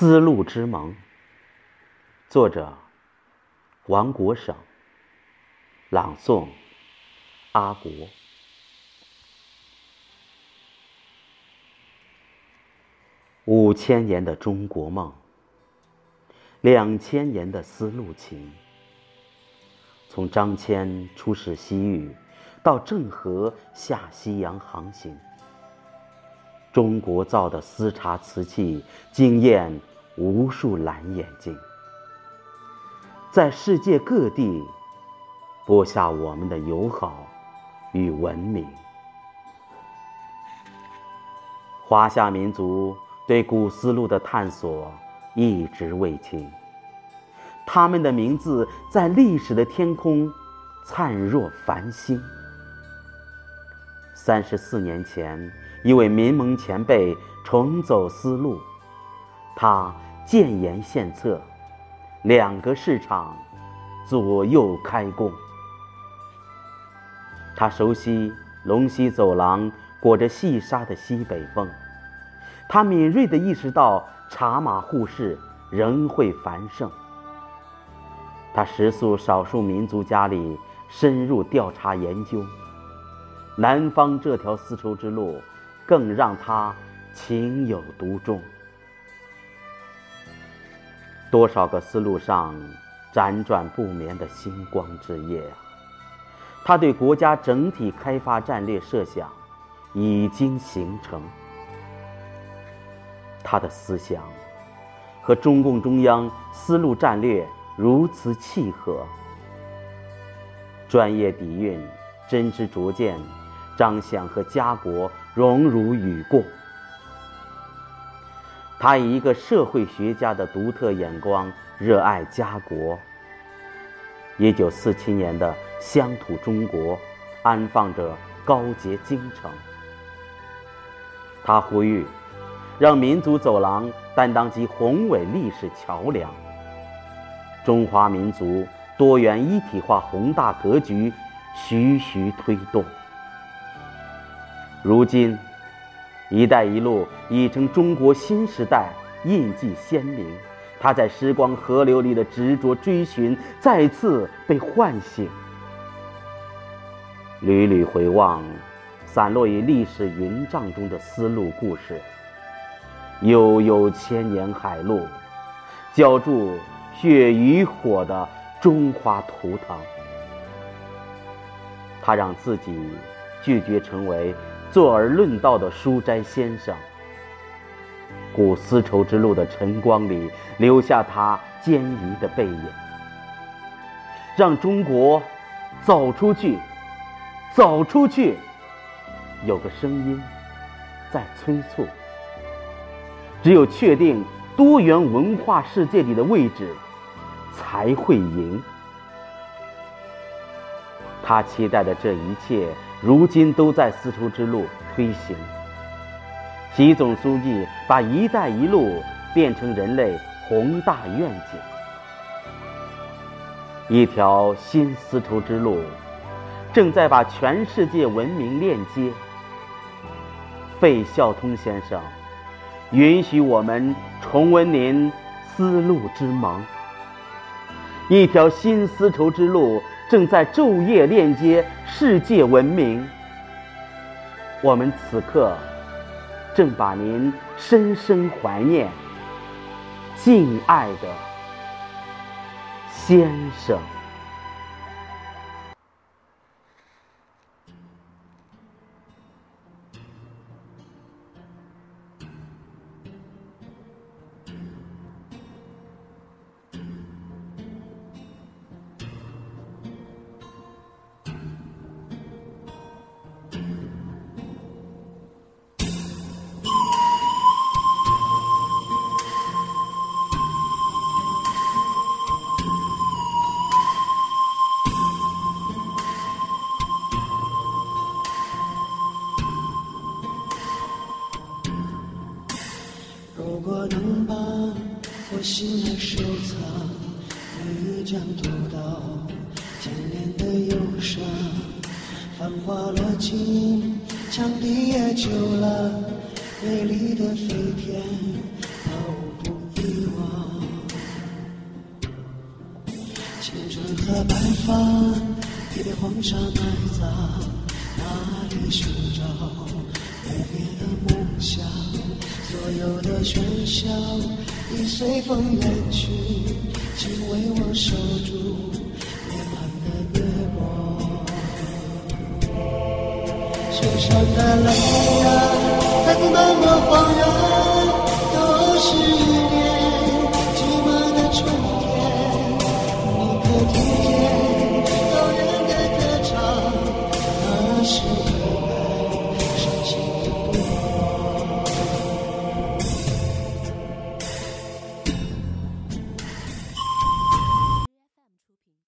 丝路之盟》，作者王国省，朗诵阿国。五千年的中国梦，两千年的丝路情。从张骞出使西域，到郑和下西洋航行。中国造的丝茶瓷器惊艳无数蓝眼睛，在世界各地播下我们的友好与文明。华夏民族对古丝路的探索一直未停，他们的名字在历史的天空灿若繁星。三十四年前。一位民盟前辈重走丝路，他建言献策，两个市场左右开弓。他熟悉龙溪走廊裹着细沙的西北风，他敏锐地意识到茶马互市仍会繁盛。他食宿少数民族家里，深入调查研究南方这条丝绸之路。更让他情有独钟。多少个丝路上辗转不眠的星光之夜啊！他对国家整体开发战略设想已经形成。他的思想和中共中央丝路战略如此契合，专业底蕴，真知灼见。张相和家国荣辱与共，他以一个社会学家的独特眼光热爱家国。一九四七年的乡土中国，安放着高洁京城。他呼吁，让民族走廊担当起宏伟历史桥梁。中华民族多元一体化宏大格局，徐徐推动。如今，“一带一路”已成中国新时代印记鲜明。他在时光河流里的执着追寻，再次被唤醒。屡屡回望，散落于历史云障中的丝路故事，悠悠千年海路，浇筑血与火的中华图腾。他让自己拒绝成为。坐而论道的书斋先生，古丝绸之路的晨光里留下他坚毅的背影，让中国走出去，走出去。有个声音在催促：只有确定多元文化世界里的位置，才会赢。他期待的这一切。如今都在丝绸之路推行。习总书记把“一带一路”变成人类宏大愿景，一条新丝绸之路正在把全世界文明链接。费孝通先生，允许我们重温您丝路之盟。一条新丝绸之路。正在昼夜链接世界文明，我们此刻正把您深深怀念、敬爱的先生。我能把我心儿收藏，等你将读到千年的忧伤。繁华落尽，羌笛也旧了，美丽的飞天毫不遗忘。青春和白发，已被黄沙埋葬。哪里寻找？无边的梦想？所有的喧嚣已随风远去，请为我守住脸庞的月光。受伤的泪啊，再不慢慢黄呀。